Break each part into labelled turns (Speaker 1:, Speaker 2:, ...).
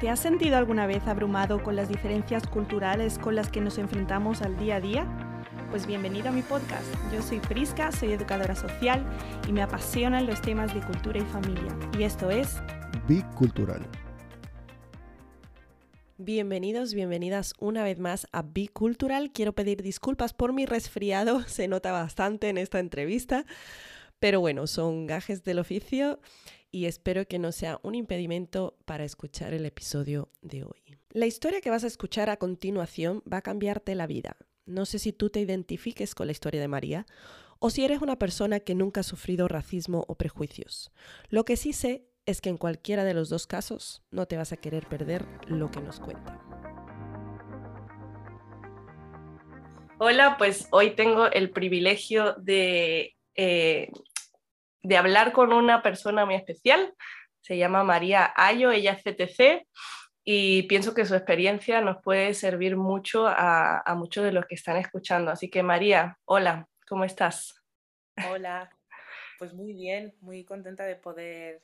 Speaker 1: ¿Te has sentido alguna vez abrumado con las diferencias culturales con las que nos enfrentamos al día a día? Pues bienvenido a mi podcast. Yo soy Prisca, soy educadora social y me apasionan los temas de cultura y familia. Y esto es
Speaker 2: Bicultural.
Speaker 3: Bienvenidos, bienvenidas una vez más a Bicultural. Quiero pedir disculpas por mi resfriado, se nota bastante en esta entrevista, pero bueno, son gajes del oficio y espero que no sea un impedimento para escuchar el episodio de hoy. La historia que vas a escuchar a continuación va a cambiarte la vida. No sé si tú te identifiques con la historia de María o si eres una persona que nunca ha sufrido racismo o prejuicios. Lo que sí sé es que en cualquiera de los dos casos no te vas a querer perder lo que nos cuenta.
Speaker 4: Hola, pues hoy tengo el privilegio de eh, de hablar con una persona muy especial. Se llama María Ayo, ella es CTC y pienso que su experiencia nos puede servir mucho a, muchos de los que están escuchando. Así que María, hola, ¿cómo estás?
Speaker 5: Hola, pues muy bien, muy contenta de poder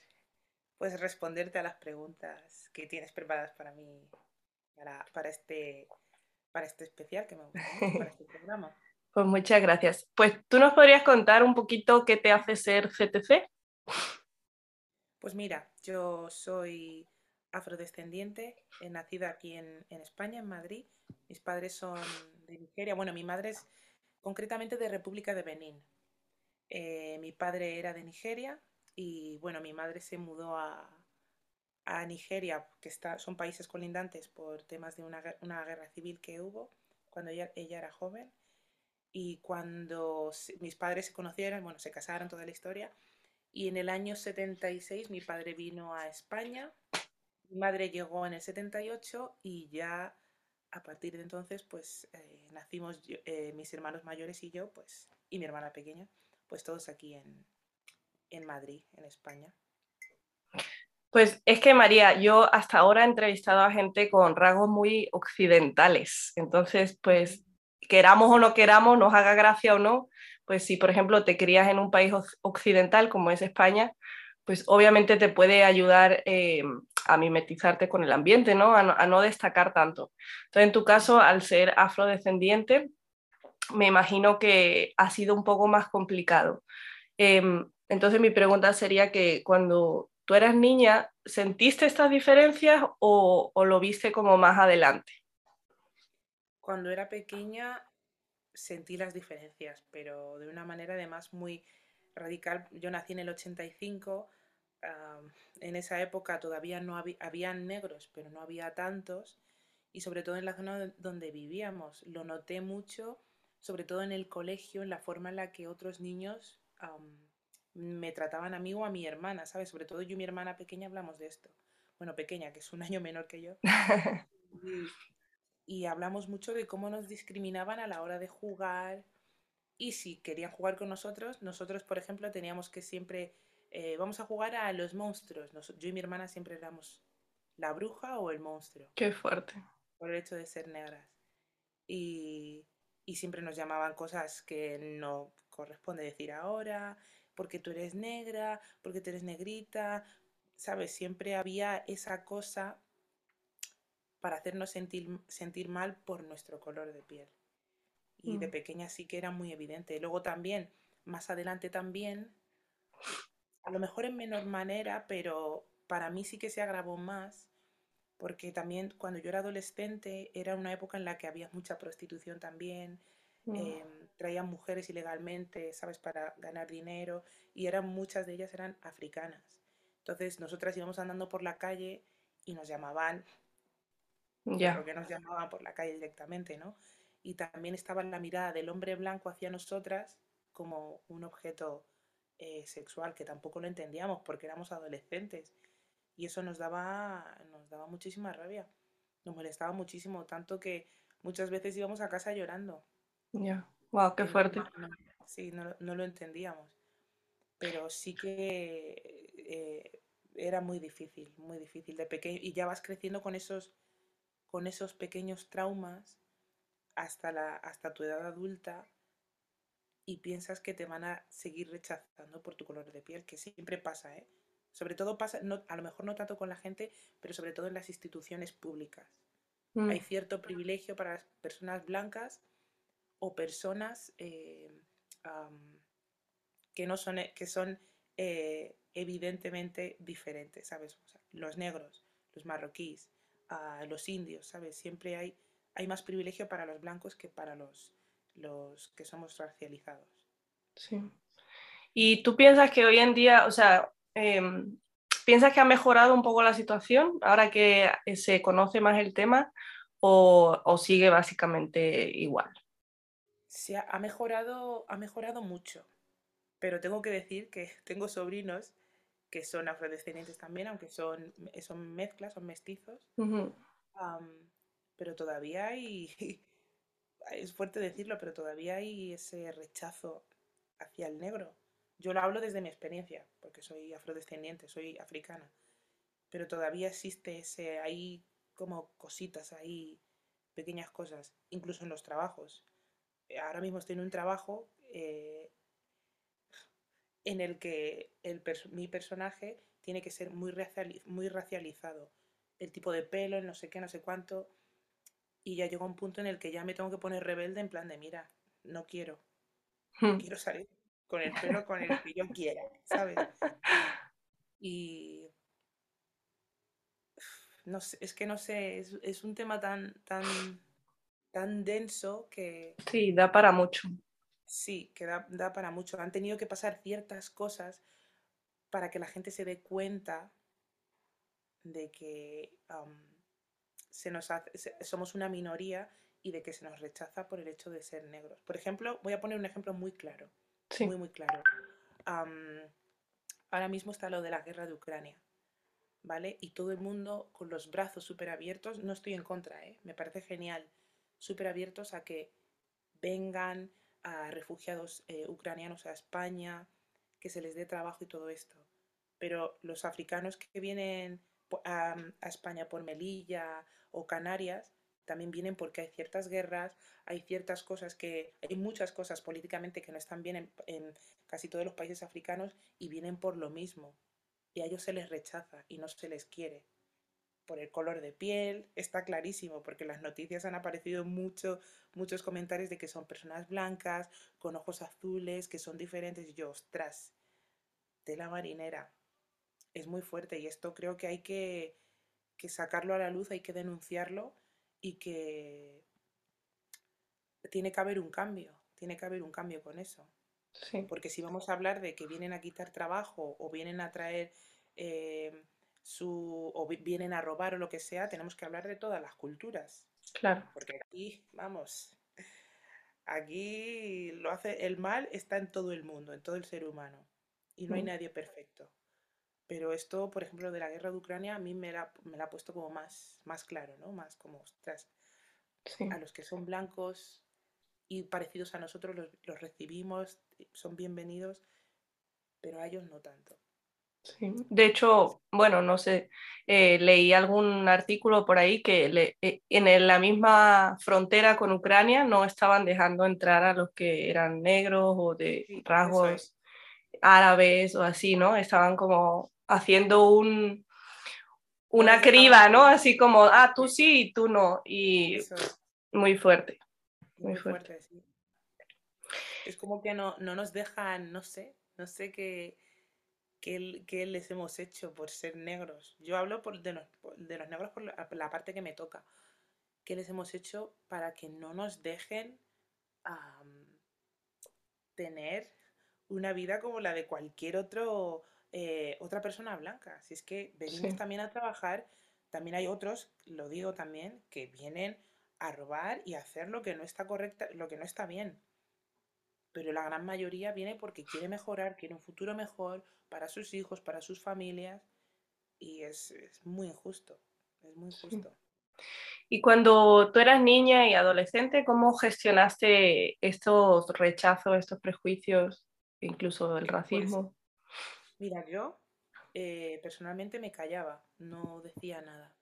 Speaker 5: pues responderte a las preguntas que tienes preparadas para mí, para, este, para este especial que me gusta para este programa.
Speaker 4: Pues muchas gracias. Pues tú nos podrías contar un poquito qué te hace ser CTC.
Speaker 5: Pues mira, yo soy afrodescendiente, he nacido aquí en, España, en Madrid. Mis padres son de Nigeria. Bueno, mi madre es concretamente de República de Benín. Eh, mi padre era de Nigeria y bueno, mi madre se mudó a, Nigeria, que está, son países colindantes por temas de una, guerra civil que hubo cuando ella era joven y cuando mis padres se conocieron, bueno, se casaron, toda la historia, y en el año 76 mi padre vino a España, mi madre llegó en el 78 y ya a partir de entonces pues eh, nacimos eh, mis hermanos mayores y yo, pues, y mi hermana pequeña, pues todos aquí en, en Madrid, en España.
Speaker 4: Pues es que María, yo hasta ahora he entrevistado a gente con rasgos muy occidentales, entonces pues queramos o no queramos, nos haga gracia o no, pues si por ejemplo te crías en un país occidental como es España, pues obviamente te puede ayudar eh, a mimetizarte con el ambiente, ¿no? A, ¿no? destacar tanto. Entonces, en tu caso, al ser afrodescendiente, me imagino que ha sido un poco más complicado. Em, entonces, mi pregunta sería que cuando tú eras niña, ¿sentiste estas diferencias o, o lo viste como más adelante?
Speaker 5: Cuando era pequeña sentí las diferencias, pero de una manera además muy radical. Yo nací en el 85, en esa época todavía no había, habían negros, pero no había tantos, y sobre todo en la zona donde vivíamos. Lo noté mucho, sobre todo en el colegio, en la forma en la que otros niños me trataban a mí o a mi hermana, ¿sabes? Sobre todo yo y mi hermana pequeña hablamos de esto. Bueno, pequeña, que es un año menor que yo. y hablamos mucho de cómo nos discriminaban a la hora de jugar y si querían jugar con nosotros, nosotros, por ejemplo, teníamos que siempre, eh, vamos a jugar a los monstruos. yo y mi hermana siempre éramos la bruja o el monstruo.
Speaker 4: Qué fuerte.
Speaker 5: Por el hecho de ser negras. Y, y siempre nos llamaban cosas que no corresponde decir ahora, porque tú eres negra, porque tú eres negrita, ¿sabes? Siempre había esa cosa para hacernos sentir, sentir mal por nuestro color de piel. Y de mm. pequeña sí que era muy evidente. Luego también, más adelante también, a lo mejor en menor manera, pero para mí sí que se agravó más, porque también cuando yo era adolescente era una época en la que había mucha prostitución también, mm. em, traían mujeres ilegalmente, ¿sabes?, para ganar dinero, y eran muchas de ellas eran africanas. Entonces nosotras íbamos andando por la calle y nos llamaban ya. Porque nos llamaban por la calle directamente, ¿no? Y también estaba la mirada del hombre blanco hacia nosotras como un objeto eh, sexual que tampoco lo entendíamos porque éramos adolescentes. Y eso nos daba, nos daba muchísima rabia. Nos molestaba muchísimo, tanto que muchas veces íbamos a casa llorando.
Speaker 4: Ya, wow, qué fuerte.
Speaker 5: sí, no, no, lo entendíamos. Pero sí que eh, era muy difícil, muy difícil de pequeño. Y ya vas creciendo con esos con esos pequeños traumas hasta, la, hasta tu edad adulta y piensas que te van a seguir rechazando por tu color de piel, que siempre pasa, ¿eh? Sobre todo pasa, a lo mejor no tanto con la gente, pero sobre todo en las instituciones públicas.
Speaker 4: Mm.
Speaker 5: Hay cierto privilegio para las personas blancas o personas eh, que no son, que son eh, evidentemente diferentes, ¿sabes? los negros, los marroquíes, ah, los indios, ¿sabes? Siempre hay, hay más privilegio para los blancos que para los, los que somos racializados.
Speaker 4: Sí. ¿Y tú piensas que hoy en día, o sea, em, piensas que ha mejorado un poco la situación ahora que eh, se conoce más el tema o, o sigue básicamente igual?
Speaker 5: Se ha, mejorado, ha mejorado mucho, pero tengo que decir que tengo sobrinos que son afrodescendientes también, aunque son, son mezclas, son mestizos. pero todavía hay, es fuerte decirlo, pero todavía hay ese rechazo hacia el negro. Yo lo hablo desde mi experiencia, porque soy afrodescendiente, soy africana, pero todavía existe ese, hay como cositas ahí, pequeñas cosas, incluso en los trabajos. Ahora mismo estoy en un trabajo eh, en el que el mi personaje tiene que ser muy, muy racializado. El tipo de pelo, el no sé qué, no sé cuánto. Y ya llegó un punto en el que ya me tengo que poner rebelde en plan de, mira, no quiero. Hmm. quiero salir con el pelo con el que yo quiera, ¿sabes? Y no sé, es que no sé, es, un tema tan, tan, tan denso que...
Speaker 4: Sí, da para mucho.
Speaker 5: Sí, que da, para mucho. Han tenido que pasar ciertas cosas para que la gente se dé cuenta de que se nos somos una minoría y de que se nos rechaza por el hecho de ser negros. Por ejemplo, voy a poner un ejemplo muy claro muy, muy claro. ahora mismo está lo de la guerra de Ucrania, ¿vale? Y todo el mundo con los brazos súper abiertos, no estoy en contra, ¿eh? Me parece genial, súper abiertos a que vengan a refugiados eh, ucranianos a España, que se les dé trabajo y todo esto. Pero los africanos que vienen a España por Melilla o Canarias, también vienen porque hay ciertas guerras, hay ciertas cosas que, hay muchas cosas políticamente que no están bien en, casi todos los países africanos y vienen por lo mismo. Y a ellos se les rechaza y no se les quiere. Por el color de piel, está clarísimo, porque en las noticias han aparecido mucho, muchos comentarios de que son personas blancas, con ojos azules, que son diferentes. Y yo, ostras, de la marinera. Es muy fuerte y esto creo que hay que, que sacarlo a la luz, hay que denunciarlo y que tiene que haber un cambio, tiene que haber un cambio con eso. Porque si vamos a hablar de que vienen a quitar trabajo o vienen a traer eh, su. o vienen a robar o lo que sea, tenemos que hablar de todas las culturas.
Speaker 4: Claro.
Speaker 5: Porque aquí, vamos, aquí lo hace. El mal está en todo el mundo, en todo el ser humano. Y no hay mm. nadie perfecto. Pero esto, por ejemplo, de la guerra de Ucrania, a mí me la, me la ha puesto como más, más claro, ¿no? Más como, ostras, a los que son blancos y parecidos a nosotros los, los, recibimos, son bienvenidos, pero a ellos no tanto.
Speaker 4: Sí. De hecho, bueno, no sé, eh, leí algún artículo por ahí que le, eh, en la misma frontera con Ucrania no estaban dejando entrar a los que eran negros o de rasgos árabes o así, ¿no? Estaban como haciendo un, una criba, ¿no? Así como, ah, tú sí y tú no. Y muy fuerte. Muy, fuerte. sí.
Speaker 5: Es como que no, no, nos dejan, no sé, no sé qué, qué, les hemos hecho por ser negros. Yo hablo por, de, los, de los negros por la, parte que me toca. ¿Qué les hemos hecho para que no nos dejen tener una vida como la de cualquier otro eh, otra persona blanca. Si es que venimos también a trabajar, también hay otros, lo digo también, que vienen a robar y a hacer lo que no está correcta, lo que no está bien. Pero la gran mayoría viene porque quiere mejorar, quiere un futuro mejor para sus hijos, para sus familias. Y es, muy injusto. Es muy injusto.
Speaker 4: Y cuando tú eras niña y adolescente, ¿cómo gestionaste estos rechazos, estos prejuicios, incluso el pues racismo?
Speaker 5: Mira, yo eh, personalmente me callaba, no decía nada.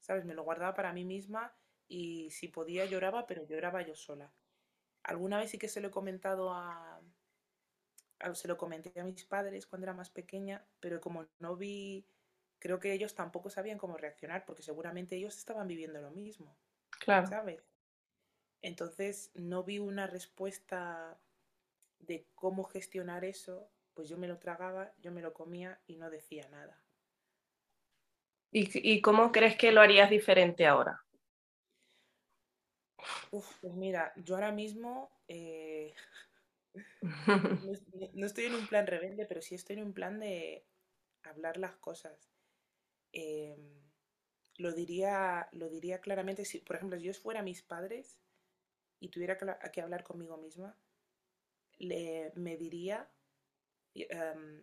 Speaker 5: ¿Sabes? Me lo guardaba para mí misma y si podía lloraba, pero lloraba yo sola. Alguna vez sí que se lo he comentado a, se lo comenté a mis padres cuando era más pequeña, pero como no vi, creo que ellos tampoco sabían cómo reaccionar, porque seguramente ellos estaban viviendo lo mismo.
Speaker 4: Claro.
Speaker 5: ¿Sabes? Entonces no vi una respuesta de cómo gestionar eso, pues yo me lo tragaba, yo me lo comía y no decía nada.
Speaker 4: ¿Y, cómo crees que lo harías diferente ahora?
Speaker 5: Uf, pues mira, yo ahora mismo eh, no, estoy en un plan rebelde, pero sí estoy en un plan de hablar las cosas. Em, lo, diría, lo diría claramente, si, por ejemplo, si yo fuera mis padres y tuviera que, hablar conmigo misma, le, me diría em,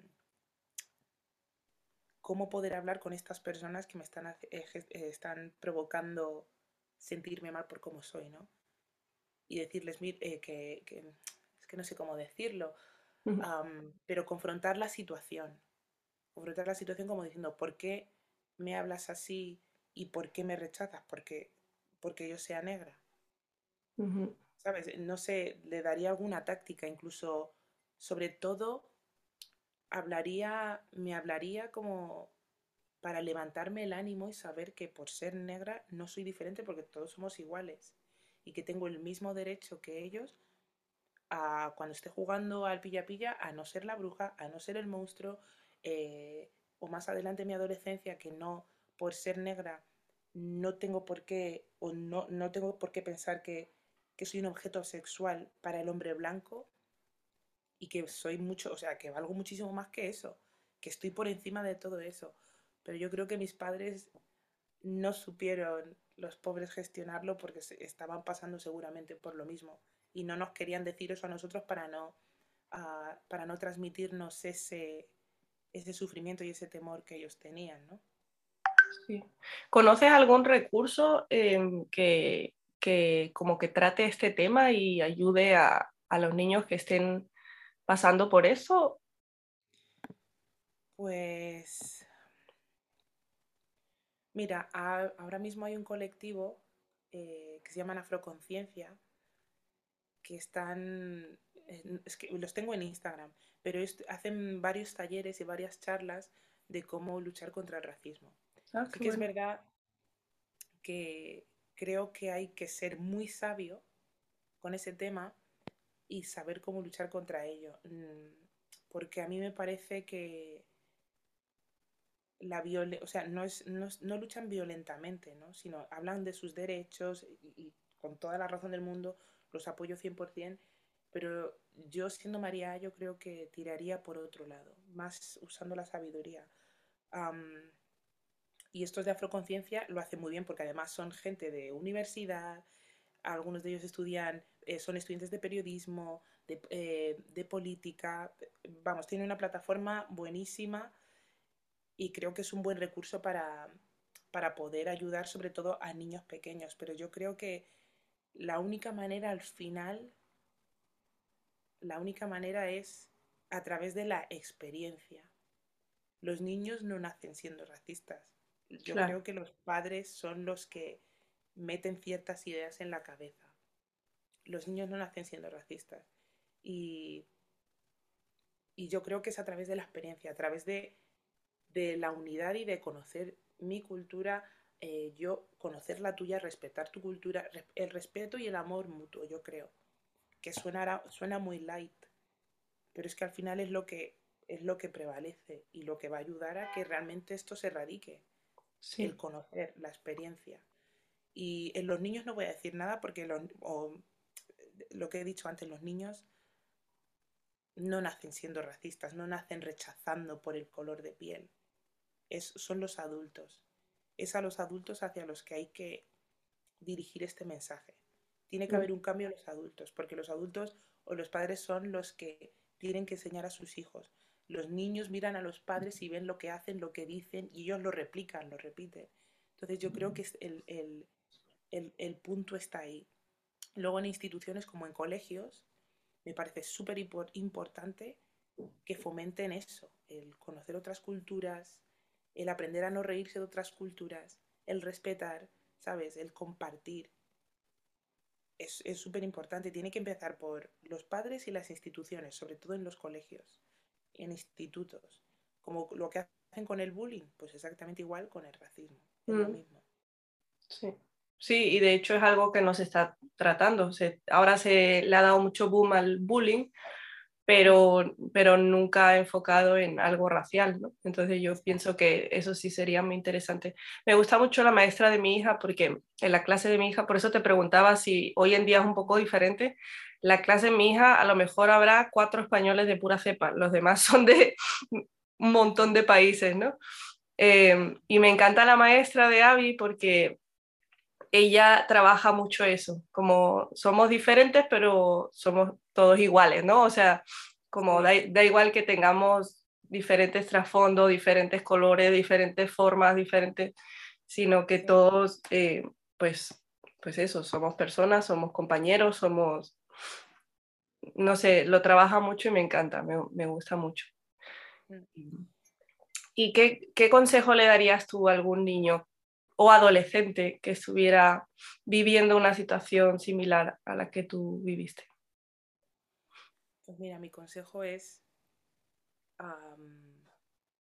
Speaker 5: cómo poder hablar con estas personas que me están, eh, están provocando sentirme mal por cómo soy, ¿no? Y decirles eh, que, es que no sé cómo decirlo, pero confrontar la situación. Confrontar la situación como diciendo, ¿por qué me hablas así y por qué me rechazas? Porque, porque yo sea negra. ¿Sabes? No sé, le daría alguna táctica, incluso, sobre todo, hablaría, me hablaría como para levantarme el ánimo y saber que por ser negra no soy diferente porque todos somos iguales y que tengo el mismo derecho que ellos a cuando esté jugando al pilla-pilla a no ser la bruja, a no ser el monstruo, eh, o más adelante en mi adolescencia que no por ser negra no tengo por qué o no, no tengo por qué pensar que, que soy un objeto sexual para el hombre blanco y que soy mucho, o sea, que valgo muchísimo más que eso, que estoy por encima de todo eso. Pero yo creo que mis padres no supieron, los pobres, gestionarlo porque estaban pasando seguramente por lo mismo y no nos querían decir eso a nosotros para no, para no transmitirnos ese, ese sufrimiento y ese temor que ellos tenían, ¿no?
Speaker 4: Sí. ¿Conoces algún recurso em, que, que, como que trate este tema y ayude a, a los niños que estén pasando por eso?
Speaker 5: Pues mira, ahora mismo hay un colectivo eh, que se llama Afroconciencia, que están, es que los tengo en Instagram, pero hacen varios talleres y varias charlas de cómo luchar contra el racismo. Ah, que es verdad que creo que hay que ser muy sabio con ese tema y saber cómo luchar contra ello. Mm, porque a mí me parece que la o sea, no, es, no, luchan violentamente, ¿no? sino hablan de sus derechos y, con toda la razón del mundo los apoyo 100%, pero yo siendo María, yo creo que tiraría por otro lado, más usando la sabiduría. y estos de Afroconciencia lo hacen muy bien porque además son gente de universidad, algunos de ellos estudian, eh, son estudiantes de periodismo, eh, de, política, vamos, tiene una plataforma buenísima y creo que es un buen recurso para, para poder ayudar sobre todo a niños pequeños, pero yo creo que la única manera al final, la única manera es a través de la experiencia. Los niños no nacen siendo racistas. Yo creo que los padres son los que meten ciertas ideas en la cabeza. Los niños no nacen siendo racistas. Y, y yo creo que es a través de la experiencia, a través de, de la unidad y de conocer mi cultura, eh, yo conocer la tuya, respetar tu cultura, el respeto y el amor mutuo, yo creo. Que suena, suena muy light, pero es que al final es lo que es lo que prevalece y lo que va a ayudar a que realmente esto se erradique. El conocer, la experiencia. Y en los niños no voy a decir nada porque lo que he dicho antes, los niños no nacen siendo racistas, no nacen rechazando por el color de piel. Es, son los adultos. Es a los adultos hacia los que hay que dirigir este mensaje. Tiene que mm. haber un cambio en los adultos, porque los adultos o los padres son los que tienen que enseñar a sus hijos. Los niños miran a los padres y ven lo que hacen, lo que dicen, y ellos lo replican, lo repiten. Entonces yo creo que el, el, el punto está ahí. Luego en instituciones como en colegios, me parece súper importante que fomenten eso, el conocer otras culturas, el aprender a no reírse de otras culturas, el respetar, ¿sabes? El compartir. es súper importante. Tiene que empezar por los padres y las instituciones, sobre todo en los colegios, en institutos. Como lo que hacen con el bullying, pues exactamente igual con el racismo. Es lo
Speaker 4: Mm.
Speaker 5: mismo.
Speaker 4: Sí. Sí, y de hecho es algo que no se está tratando. Se- ahora se le ha dado mucho boom al bullying, pero, pero nunca enfocado en algo racial, ¿no? Entonces yo pienso que eso sí sería muy interesante. Me gusta mucho la maestra de mi hija porque en la clase de mi hija, por eso te preguntaba si hoy en día es un poco diferente. La clase de mi hija a lo mejor habrá cuatro españoles de pura cepa, los demás son de un montón de países, ¿no? Eh, y me encanta la maestra de Avi porque ella trabaja mucho eso, como somos diferentes, pero somos todos iguales, ¿no? O sea, como da, da igual que tengamos diferentes trasfondos, diferentes colores, diferentes formas, diferentes, sino que todos, eh, pues, pues eso, somos personas, somos compañeros, somos, no sé, lo trabaja mucho y me encanta, me, me gusta mucho. ¿Y qué, qué consejo le darías tú a algún niño o adolescente que estuviera viviendo una situación similar a la que tú viviste?
Speaker 5: Pues mira, mi consejo es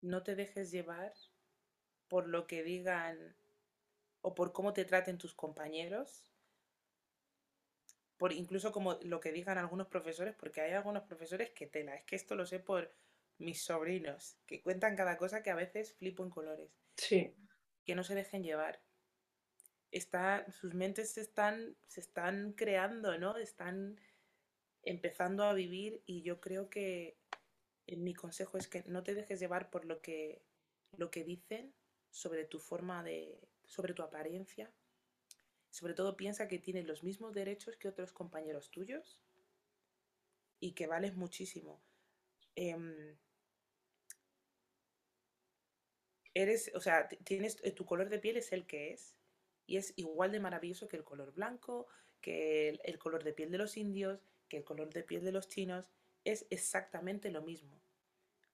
Speaker 5: no te dejes llevar por lo que digan o por cómo te traten tus compañeros, por incluso como lo que digan algunos profesores, porque hay algunos profesores que tela, es que esto lo sé por mis sobrinos, que cuentan cada cosa que a veces flipo en colores,
Speaker 4: Sí,
Speaker 5: que no se dejen llevar. Está, sus mentes se están, se están creando, ¿no? Están empezando a vivir y yo creo que mi consejo es que no te dejes llevar por lo que, lo que dicen sobre tu forma de, sobre tu apariencia. Sobre todo piensa que tienes los mismos derechos que otros compañeros tuyos y que vales muchísimo. Em, eres, o sea, tienes, eh, tu color de piel es el que es y es igual de maravilloso que el color blanco, que el, el color de piel de los indios, que el color de piel de los chinos, es exactamente lo mismo.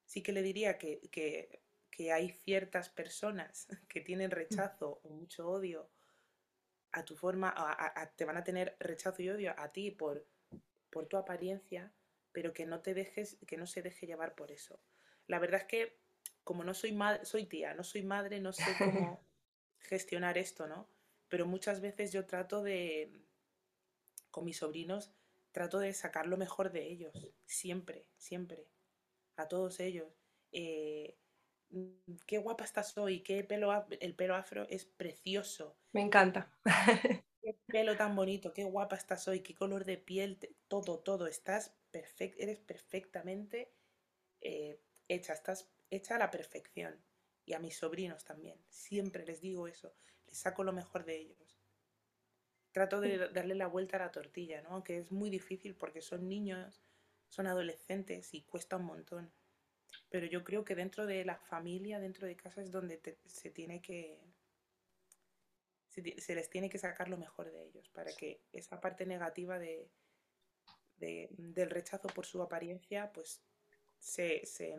Speaker 5: Sí que le diría que, que, que hay ciertas personas que tienen rechazo o mucho odio a tu forma, a- te van a tener rechazo y odio a ti por, por tu apariencia, pero que no te dejes, que no se deje llevar por eso. La verdad es que como no soy madre, soy tía, no soy madre, no sé cómo gestionar esto, ¿no? Pero muchas veces yo trato de, con mis sobrinos, trato de sacar lo mejor de ellos, siempre, siempre, a todos ellos. Eh, qué guapa estás hoy, qué pelo, el pelo afro es precioso,
Speaker 4: me encanta.
Speaker 5: qué pelo tan bonito, qué guapa estás hoy, qué color de piel, todo, todo, estás perfecta, eres perfectamente eh, hecha, estás hecha a la perfección. Y a mis sobrinos también, siempre les digo eso, les saco lo mejor de ellos. Trato de da- darle la vuelta a la tortilla, ¿no? Aunque es muy difícil porque son niños, son adolescentes y cuesta un montón. Pero yo creo que dentro de la familia, dentro de casa, es donde te- se tiene que. Se, les tiene que sacar lo mejor de ellos para que esa parte negativa de, de- del rechazo por su apariencia, pues se, se,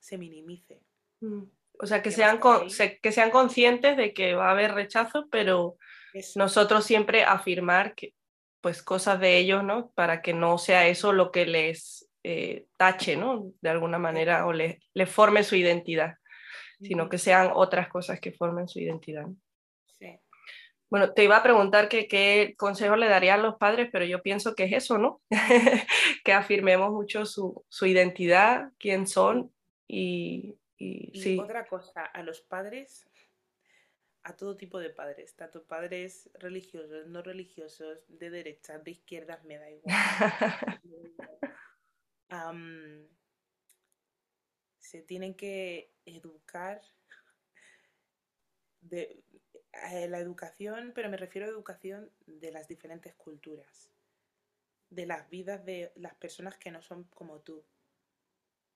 Speaker 5: se minimice.
Speaker 4: Mm. O sea, que sean, con- se- que sean conscientes de que va a haber rechazo, pero
Speaker 5: Eso,
Speaker 4: nosotros siempre afirmar que, pues, cosas de ellos, ¿no? Para que no sea eso lo que les eh, tache, ¿no? De alguna manera, o les, les forme su identidad, sino que sean otras cosas que formen su identidad.
Speaker 5: sí.
Speaker 4: Bueno, te iba a preguntar que qué consejo le darían los padres, pero yo pienso que es eso, ¿no? que afirmemos mucho su, su identidad, quién son y, y
Speaker 5: Y
Speaker 4: sí.
Speaker 5: otra cosa, a los padres, a todo tipo de padres, tanto padres religiosos, no religiosos, de derechas, de izquierdas, me da igual. se tienen que educar de eh, la educación, pero me refiero a educación de las diferentes culturas, de las vidas de las personas que no son como tú,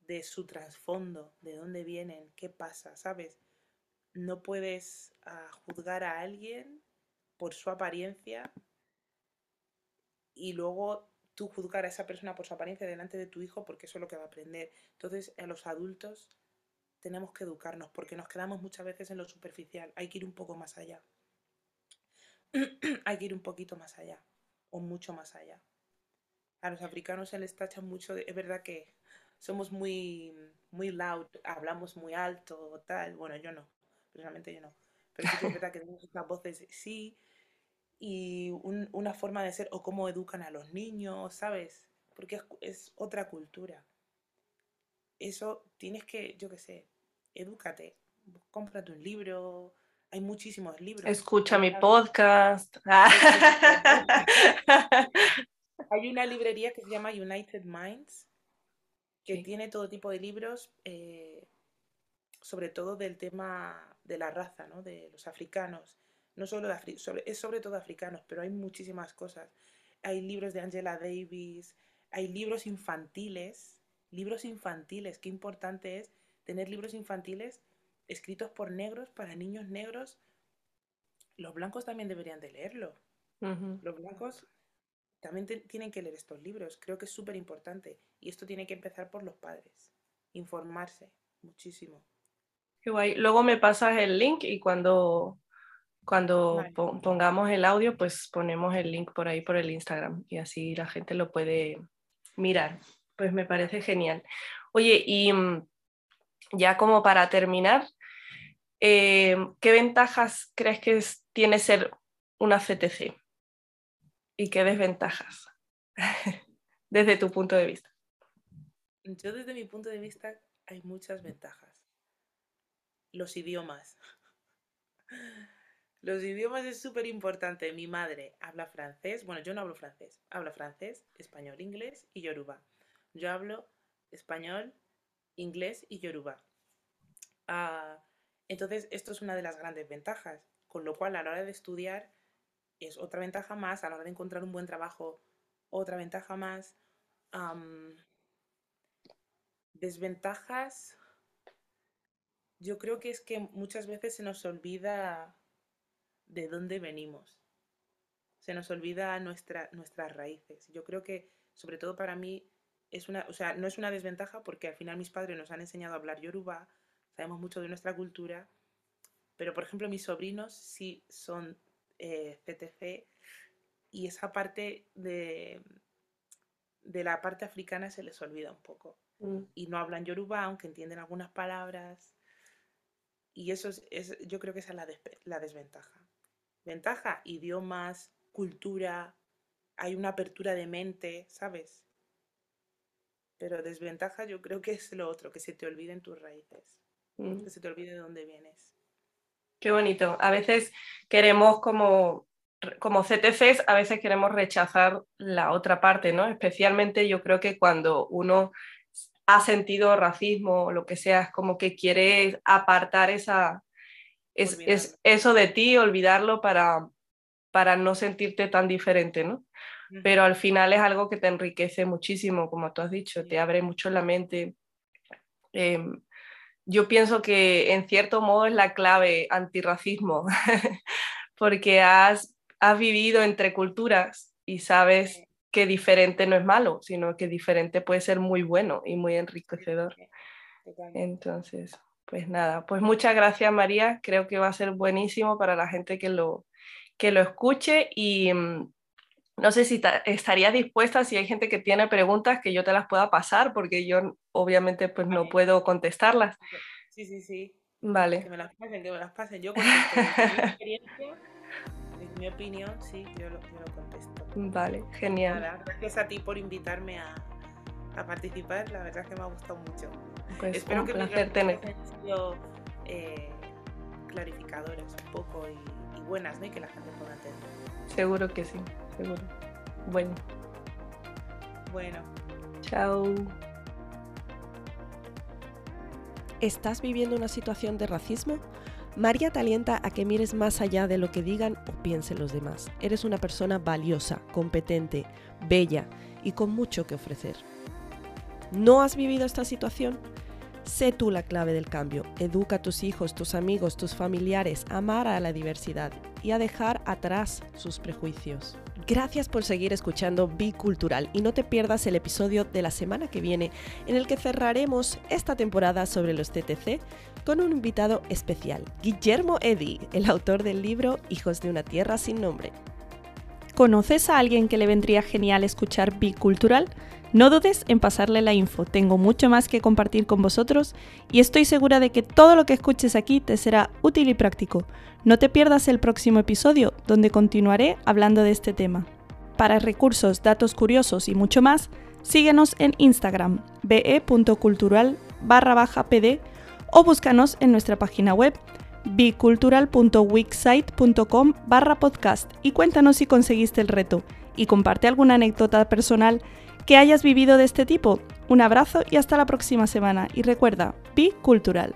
Speaker 5: de su trasfondo, de dónde vienen, qué pasa, ¿sabes? No puedes ah, juzgar a alguien por su apariencia y luego tú juzgar a esa persona por su apariencia delante de tu hijo porque eso es lo que va a aprender. Entonces, a los adultos tenemos que educarnos porque nos quedamos muchas veces en lo superficial. Hay que ir un poco más allá. Hay que ir un poquito más allá. o mucho más allá. A los africanos se les tacha mucho, es verdad que somos muy, muy loud, hablamos muy alto, tal. Bueno, yo no, personalmente yo no. Pero sí que es verdad que tenemos estas voces, sí, y una forma de ser, o cómo educan a los niños, ¿sabes? Porque es, otra cultura. Eso tienes que, yo qué sé, edúcate, cómprate un libro, hay muchísimos libros.
Speaker 4: Escucha mi podcast.
Speaker 5: Hay una librería que se llama United Minds, que tiene todo tipo de libros, eh, sobre todo del tema de la raza, ¿no? de los africanos. No solo de sobre, es sobre todo africanos, pero hay muchísimas cosas. Hay libros de Angela Davis, hay libros infantiles, libros infantiles, qué importante es tener libros infantiles escritos por negros para niños negros. Los blancos también deberían de leerlo. Los blancos también tienen que leer estos libros. Creo que es súper importante. Y esto tiene que empezar por los padres. Informarse muchísimo.
Speaker 4: Qué guay. Luego me pasas el link y cuando, cuando pongamos el audio, pues ponemos el link por ahí por el Instagram y así la gente lo puede mirar. Pues me parece genial. Oye, y mm, ya como para terminar, eh, ¿qué ventajas crees que tiene ser una CTC? ¿Y qué desventajas? desde tu punto de vista.
Speaker 5: Yo desde mi punto de vista hay muchas ventajas. Los idiomas. Los idiomas es súper importante. Mi madre habla francés. Bueno, yo no hablo francés. Habla francés, español, inglés y yoruba. Yo hablo español, inglés y yoruba. Ah, entonces, esto es una de las grandes ventajas. Con lo cual, a la hora de estudiar, es otra ventaja más. A la hora de encontrar un buen trabajo, otra ventaja más. desventajas. Yo creo que es que muchas veces se nos olvida de dónde venimos. Se nos olvida nuestra, nuestras raíces. Yo creo que, sobre todo para mí, es una, o sea, no es una desventaja porque al final mis padres nos han enseñado a hablar yoruba, sabemos mucho de nuestra cultura, pero por ejemplo mis sobrinos sí son eh, CTC y esa parte de, de la parte africana se les olvida un poco. Mm. Y no hablan yoruba, aunque entienden algunas palabras. Y eso es, yo creo que esa es la, desventaja. Ventaja, idiomas, cultura, hay una apertura de mente, ¿sabes? Pero desventaja yo creo que es lo otro, que se te olviden tus raíces, mm. que se te olvide de dónde vienes.
Speaker 4: Qué bonito. A veces queremos como, como CTCs, a veces queremos rechazar la otra parte, ¿no? Especialmente yo creo que cuando uno ha sentido racismo o lo que sea, es como que quiere apartar esa, es, eso de ti, olvidarlo para, para no sentirte tan diferente, ¿no? Pero al final es algo que te enriquece muchísimo, como tú has dicho, te abre mucho la mente. Em, yo pienso que en cierto modo es la clave antirracismo, porque has, has vivido entre culturas y sabes que diferente no es malo, sino que diferente puede ser muy bueno y muy enriquecedor. Entonces, pues nada, pues muchas gracias María, creo que va a ser buenísimo para la gente que lo, que lo escuche y mm, no sé si estarías dispuesta, si hay gente que tiene preguntas, que yo te las pueda pasar, porque yo obviamente pues no puedo contestarlas.
Speaker 5: Sí, sí, sí.
Speaker 4: Vale.
Speaker 5: Que me las pasen, que me las pasen. Yo contesto. mi experiencia, mi opinión, sí, yo lo, contesto.
Speaker 4: Vale, genial.
Speaker 5: gracias a ti por invitarme a, a, participar, la verdad es que me ha gustado mucho.
Speaker 4: Pues Espero un que placer tener.
Speaker 5: sido eh, clarificadoras un poco y buenas, ¿no? Y que la gente pueda entender.
Speaker 4: Seguro que sí seguro. Bueno.
Speaker 5: Bueno.
Speaker 4: Chao.
Speaker 3: ¿Estás viviendo una situación de racismo? María te alienta a que mires más allá de lo que digan o piensen los demás. Eres una persona valiosa, competente, bella y con mucho que ofrecer. ¿No has vivido esta situación? Sé tú la clave del cambio. Educa a tus hijos, tus amigos, tus familiares a amar a la diversidad y a dejar atrás sus prejuicios. Gracias por seguir escuchando Bicultural y no te pierdas el episodio de la semana que viene en el que cerraremos esta temporada sobre los TTC con un invitado especial, Guillermo Eddy, el autor del libro Hijos de una Tierra sin Nombre.
Speaker 1: ¿Conoces a alguien que le vendría genial escuchar Bicultural? No dudes en pasarle la info, tengo mucho más que compartir con vosotros y estoy segura de que todo lo que escuches aquí te será útil y práctico. No te pierdas el próximo episodio, donde continuaré hablando de este tema. Para recursos, datos curiosos y mucho más, síguenos en Instagram, be.cultural barra baja pd o búscanos en nuestra página web bicultural.wixsite.com barra podcast y cuéntanos si conseguiste el reto y comparte alguna anécdota personal que hayas vivido de este tipo. Un abrazo y hasta la próxima semana y recuerda, bicultural.